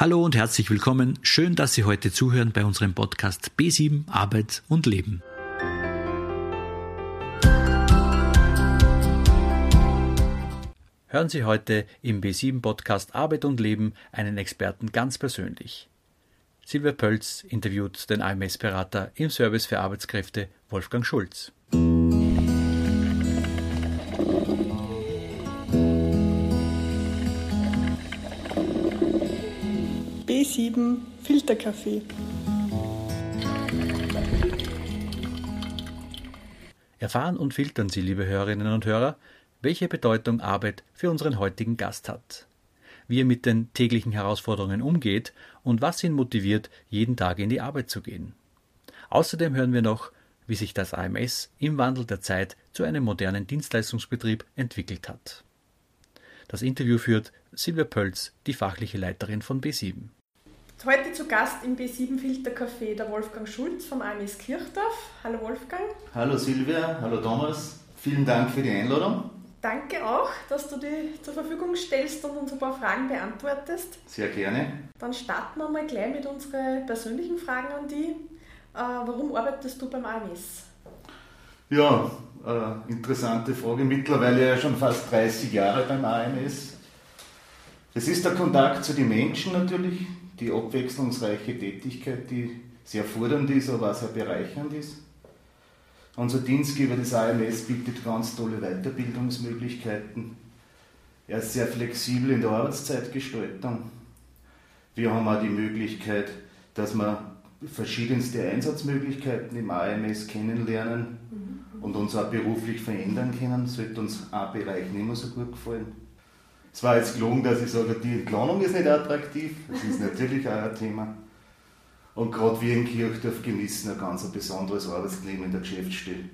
Hallo und herzlich willkommen. Schön, dass Sie heute zuhören bei unserem Podcast B7 Arbeit und Leben. Hören Sie heute im B7 Podcast Arbeit und Leben einen Experten ganz persönlich. Silvia Pölz interviewt den AMS-Berater im Service für Arbeitskräfte Wolfgang Schulz. B7 Filterkaffee. Erfahren und filtern Sie, liebe Hörerinnen und Hörer, welche Bedeutung Arbeit für unseren heutigen Gast hat, wie er mit den täglichen Herausforderungen umgeht und was ihn motiviert, jeden Tag in die Arbeit zu gehen. Außerdem hören wir noch, wie sich das AMS im Wandel der Zeit zu einem modernen Dienstleistungsbetrieb entwickelt hat. Das Interview führt Silvia Pölz, die fachliche Leiterin von B7. Heute zu Gast im B7 Filtercafé der Wolfgang Schulz vom AMS Kirchdorf. Hallo Wolfgang. Hallo Silvia, hallo Thomas. Vielen Dank für die Einladung. Danke auch, dass du dich zur Verfügung stellst und uns ein paar Fragen beantwortest. Sehr gerne. Dann starten wir mal gleich mit unseren persönlichen Fragen an dich. Äh, warum arbeitest du beim AMS? Ja, äh, interessante Frage. Mittlerweile ja schon fast 30 Jahre beim AMS. Es ist der Kontakt zu den Menschen natürlich, die abwechslungsreiche Tätigkeit, die sehr fordernd ist, aber auch sehr bereichernd ist. Unser Dienstgeber des AMS bietet ganz tolle Weiterbildungsmöglichkeiten. Er ist sehr flexibel in der Arbeitszeitgestaltung. Wir haben auch die Möglichkeit, dass wir verschiedenste Einsatzmöglichkeiten im AMS kennenlernen mhm. und uns auch beruflich verändern können. Sollte uns ein Bereich nicht mehr so gut gefallen. Es war jetzt gelungen, dass ich sage, die Entlohnung ist nicht attraktiv. Das ist natürlich auch ein Thema. Und gerade wir in Kirchdorf genießen ein ganz besonderes Arbeitsleben in der Geschäftsstelle.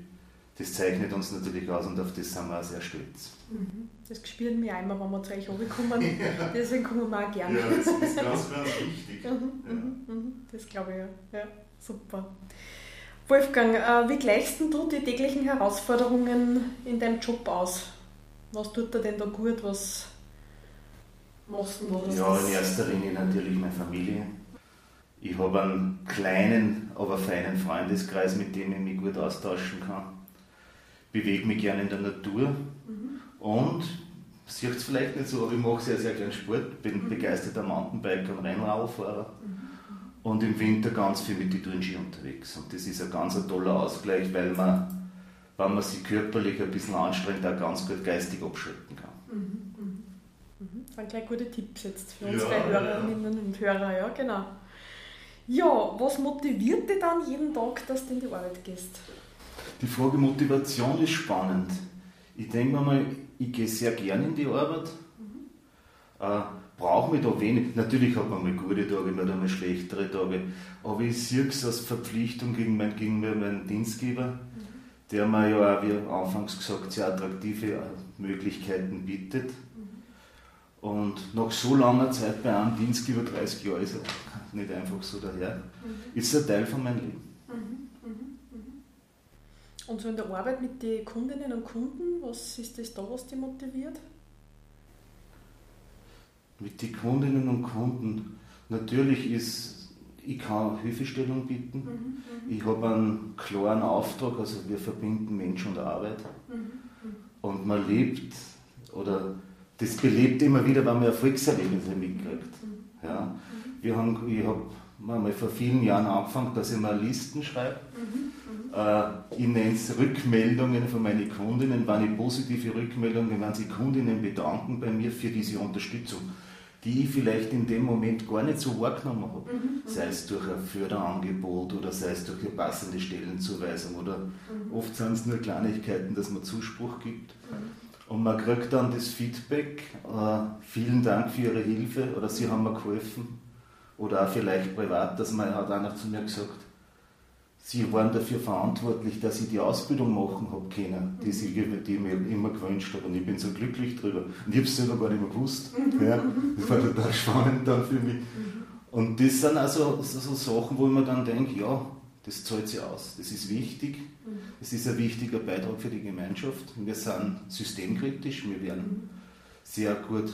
Das zeichnet uns natürlich aus und auf das sind wir auch sehr stolz. Mhm. Das spüren wir einmal, wenn wir zu euch runterkommen. ja. Deswegen kommen wir auch gerne. Ja, das ist ganz, ganz wichtig. Mhm, ja. Mhm, mhm. das glaube ich ja. ja. Super. Wolfgang, äh, wie gleichst du die täglichen Herausforderungen in deinem Job aus? Was tut dir denn da gut? Was machst du da? Ja, in erster Linie natürlich meine Familie ich habe einen kleinen, aber feinen Freundeskreis, mit dem ich mich gut austauschen kann. Bewege mich gerne in der Natur mhm. und, sieht es vielleicht nicht so, aber ich mache sehr, sehr gerne Sport, bin mhm. begeisterter Mountainbiker und Rennradfahrer mhm. und im Winter ganz viel mit den Tourenski unterwegs. Und das ist ein ganz ein toller Ausgleich, weil man, wenn man sich körperlich ein bisschen anstrengt, auch ganz gut geistig abschalten kann. Mhm. Das sind gleich gute Tipps jetzt für unsere ja, Hörerinnen ja. und Hörer, ja genau. Ja, was motiviert dich dann jeden Tag, dass du in die Arbeit gehst? Die Frage Motivation ist spannend. Ich denke mir mal, ich gehe sehr gern in die Arbeit. Mhm. Äh, brauche mich da wenig. Natürlich hat man mal gute Tage, man hat mal schlechtere Tage. Aber ich sehe es als Verpflichtung gegen, mein, gegen meinen Dienstgeber, mhm. der mir ja auch, wie anfangs gesagt, sehr attraktive äh, Möglichkeiten bietet. Mhm. Und nach so langer Zeit bei einem Dienstgeber, 30 Jahre, ist er nicht einfach so daher. Mhm. Ist ein Teil von meinem Leben. Mhm, mhm, mhm. Und so in der Arbeit mit den Kundinnen und Kunden, was ist das da, was dich motiviert? Mit den Kundinnen und Kunden, natürlich ist, ich kann Hilfestellung bieten. Mhm, mhm. ich habe einen klaren Auftrag, also wir verbinden Mensch und Arbeit. Und man lebt, oder das belebt immer wieder, wenn man Erfolgserlebnisse mitkriegt. Ja. Wir haben, ich habe mal vor vielen Jahren angefangen, dass ich mal Listen schreibe. Äh, ich nenne es Rückmeldungen von meinen Kundinnen, wenn ich positive Rückmeldungen, wenn sich Kundinnen bedanken bei mir für diese Unterstützung, die ich vielleicht in dem Moment gar nicht so wahrgenommen habe. Mhm. sei es durch ein Förderangebot oder sei es durch eine passende Stellenzuweisung oder mhm. oft sind es nur Kleinigkeiten, dass man Zuspruch gibt. Mhm. Und man kriegt dann das Feedback, äh, vielen Dank für Ihre Hilfe oder Sie haben mir geholfen. Oder auch vielleicht privat, dass man hat einer zu mir gesagt, Sie waren dafür verantwortlich, dass ich die Ausbildung machen habe können, die, sie, die ich mir immer gewünscht habe. Und ich bin so glücklich drüber. Und ich habe es selber gar nicht mehr gewusst. Mhm. Ja, das war total spannend dann für mich. Mhm. Und das sind also so, so Sachen, wo ich mir dann denke, ja, das zahlt sich aus. Das ist wichtig. Mhm. Es ist ein wichtiger Beitrag für die Gemeinschaft. Wir sind systemkritisch, wir werden sehr gut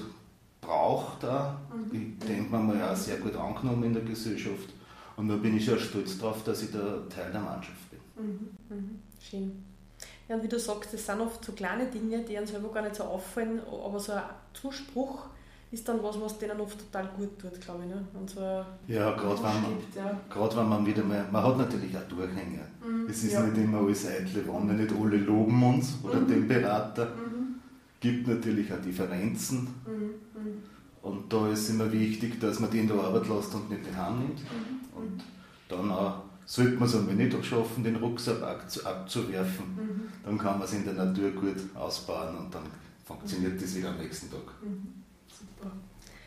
braucht da. Mhm. Ich denke mal, ja sehr gut angenommen in der Gesellschaft. Und da bin ich ja stolz darauf, dass ich da Teil der Mannschaft bin. Mhm. Mhm. Schön. Ja, und wie du sagst, das sind oft so kleine Dinge, die einem selber gar nicht so auffallen, aber so ein Zuspruch ist dann was, was denen oft total gut tut, glaube ich. Ne? Und so ja, gerade wenn, man, ja. wenn man wieder mal, man hat natürlich auch Durchhänger. Mhm, es ist ja. nicht immer alles eitle Wonne, nicht alle loben uns oder mhm. den Berater. Mhm. gibt natürlich auch Differenzen. Mhm, mhm. Und da ist immer wichtig, dass man die in der Arbeit lässt und nicht daheim nimmt. Mhm, und dann auch sollte man es einmal nicht schaffen, den Rucksack abzuwerfen, dann kann man es in der Natur gut ausbauen und dann funktioniert das wieder am nächsten Tag. Super.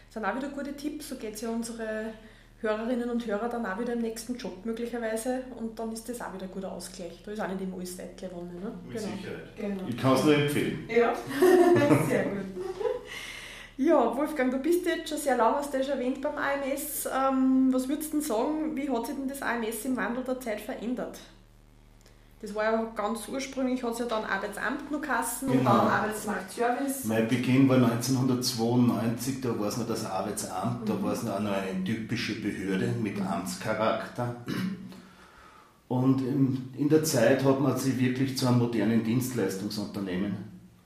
Das sind auch wieder gute Tipps, so geht es ja unsere Hörerinnen und Hörer dann auch wieder im nächsten Job möglicherweise und dann ist das auch wieder ein guter Ausgleich. Da ist auch nicht immer alles Eitle gewonnen. Ne? Mit genau. Sicherheit. Genau. Ich kann es nur empfehlen. Ja, sehr gut. Ja, Wolfgang, du bist jetzt schon sehr lange, hast du ja schon erwähnt beim AMS. Ähm, was würdest du denn sagen, wie hat sich denn das AMS im Wandel der Zeit verändert? Das war ja ganz ursprünglich, hat es ja dann Arbeitsamt noch Kassen genau. und dann Arbeitsmarktservice. Mein Beginn war 1992, da war es noch das Arbeitsamt, mhm. da war es noch eine typische Behörde mit Amtscharakter. Und in, in der Zeit hat man sich wirklich zu einem modernen Dienstleistungsunternehmen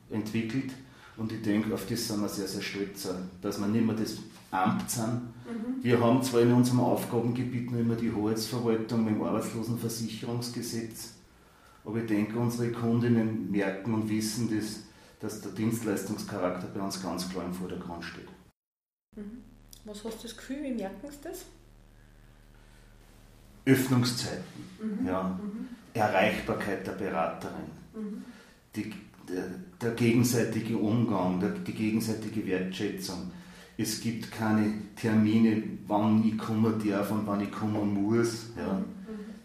entwickelt. Und ich denke, auf das sind wir sehr, sehr stolz, dass wir nicht mehr das Amt sind. Mhm. Wir haben zwar in unserem Aufgabengebiet nur immer die Hoheitsverwaltung mit dem Arbeitslosenversicherungsgesetz, aber ich denke, unsere Kundinnen merken und wissen, dass, dass der Dienstleistungscharakter bei uns ganz klar im Vordergrund steht. Mhm. Was hast du das Gefühl, wie merken sie das? Öffnungszeiten, mhm. Ja. Mhm. Erreichbarkeit der Beraterin, mhm. die, der, der, gegenseitige Umgang, der, die gegenseitige Wertschätzung. Es gibt keine Termine, wann ich kommen darf und wann ich kommen muss. Ja.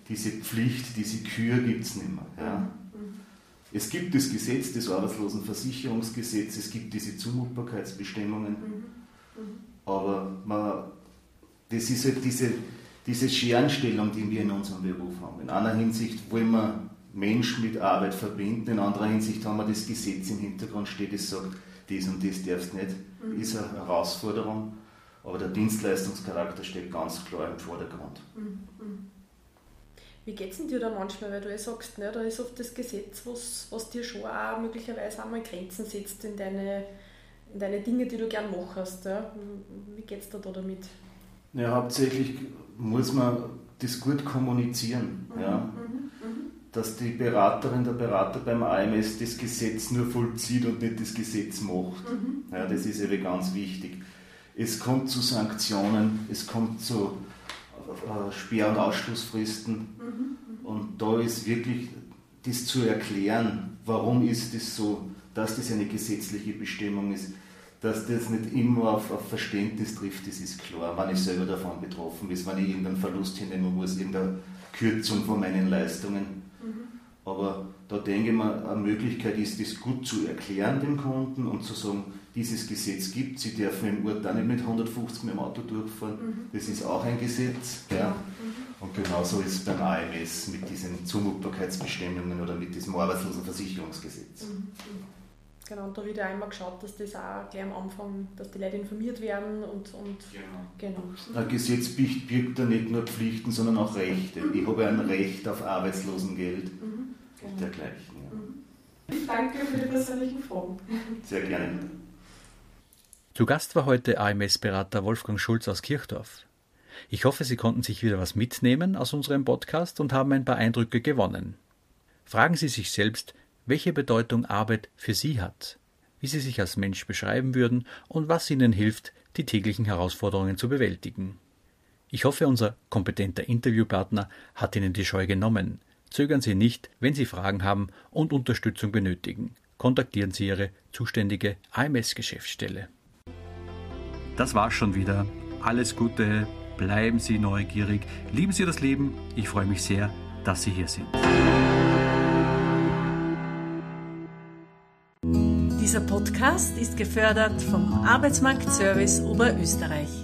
Diese Pflicht, diese Kür gibt es nicht mehr. Ja. Mhm. Es gibt das Gesetz, das Arbeitslosenversicherungsgesetz, es gibt diese Zumutbarkeitsbestimmungen, mhm. Mhm. aber man, das ist halt diese, diese Scherenstellung, die wir in unserem Beruf haben. In einer Hinsicht wollen wir Mensch mit Arbeit verbinden, in anderer Hinsicht haben wir das Gesetz im Hintergrund steht, das sagt, das und das darfst nicht, mhm. ist eine Herausforderung, aber der Dienstleistungscharakter steht ganz klar im Vordergrund. Mhm. Wie geht es dir da manchmal, weil du ja sagst, ne, da ist oft das Gesetz, was, was dir schon auch möglicherweise einmal Grenzen setzt in deine, in deine Dinge, die du gern machst. Ja? Wie geht es dir da damit? Ja, hauptsächlich muss man das gut kommunizieren. Mhm, ja? Mhm, mhm. Dass die Beraterin, der Berater beim AMS das Gesetz nur vollzieht und nicht das Gesetz macht. Mhm. Ja, das ist eben ganz wichtig. Es kommt zu Sanktionen, es kommt zu äh, Sperr- und Ausschlussfristen. Und da ist wirklich das zu erklären, warum ist das so, dass das eine gesetzliche Bestimmung ist, dass das nicht immer auf, auf Verständnis trifft, das ist klar, wenn ich selber davon betroffen bin, wenn ich irgendeinen Verlust hinnehmen muss, irgendeine Kürzung von meinen Leistungen. Mhm. Aber da denke ich mal, eine Möglichkeit ist, das gut zu erklären dem Kunden und zu sagen, dieses Gesetz gibt. Sie dürfen im Ort auch nicht mit 150 mit dem Auto durchfahren. Mhm. Das ist auch ein Gesetz. Ja. Mhm. Und genauso ist es beim AMS mit diesen Zumutbarkeitsbestimmungen oder mit diesem Arbeitslosenversicherungsgesetz. Mhm. Genau, und da wird ja einmal geschaut, dass das auch gleich am Anfang, dass die Leute informiert werden und, und genau. genau. Ein Gesetz birgt ja nicht nur Pflichten, sondern auch Rechte. Mhm. Ich habe ein Recht auf Arbeitslosengeld mhm. genau. und dergleichen. Ja. Danke für die persönlichen Fragen. Sehr gerne. Zu Gast war heute AMS-Berater Wolfgang Schulz aus Kirchdorf. Ich hoffe, Sie konnten sich wieder was mitnehmen aus unserem Podcast und haben ein paar Eindrücke gewonnen. Fragen Sie sich selbst, welche Bedeutung Arbeit für Sie hat, wie Sie sich als Mensch beschreiben würden und was Ihnen hilft, die täglichen Herausforderungen zu bewältigen. Ich hoffe, unser kompetenter Interviewpartner hat Ihnen die Scheu genommen. Zögern Sie nicht, wenn Sie Fragen haben und Unterstützung benötigen. Kontaktieren Sie Ihre zuständige AMS-Geschäftsstelle. Das war's schon wieder. Alles Gute, bleiben Sie neugierig, lieben Sie das Leben. Ich freue mich sehr, dass Sie hier sind. Dieser Podcast ist gefördert vom Arbeitsmarktservice Oberösterreich.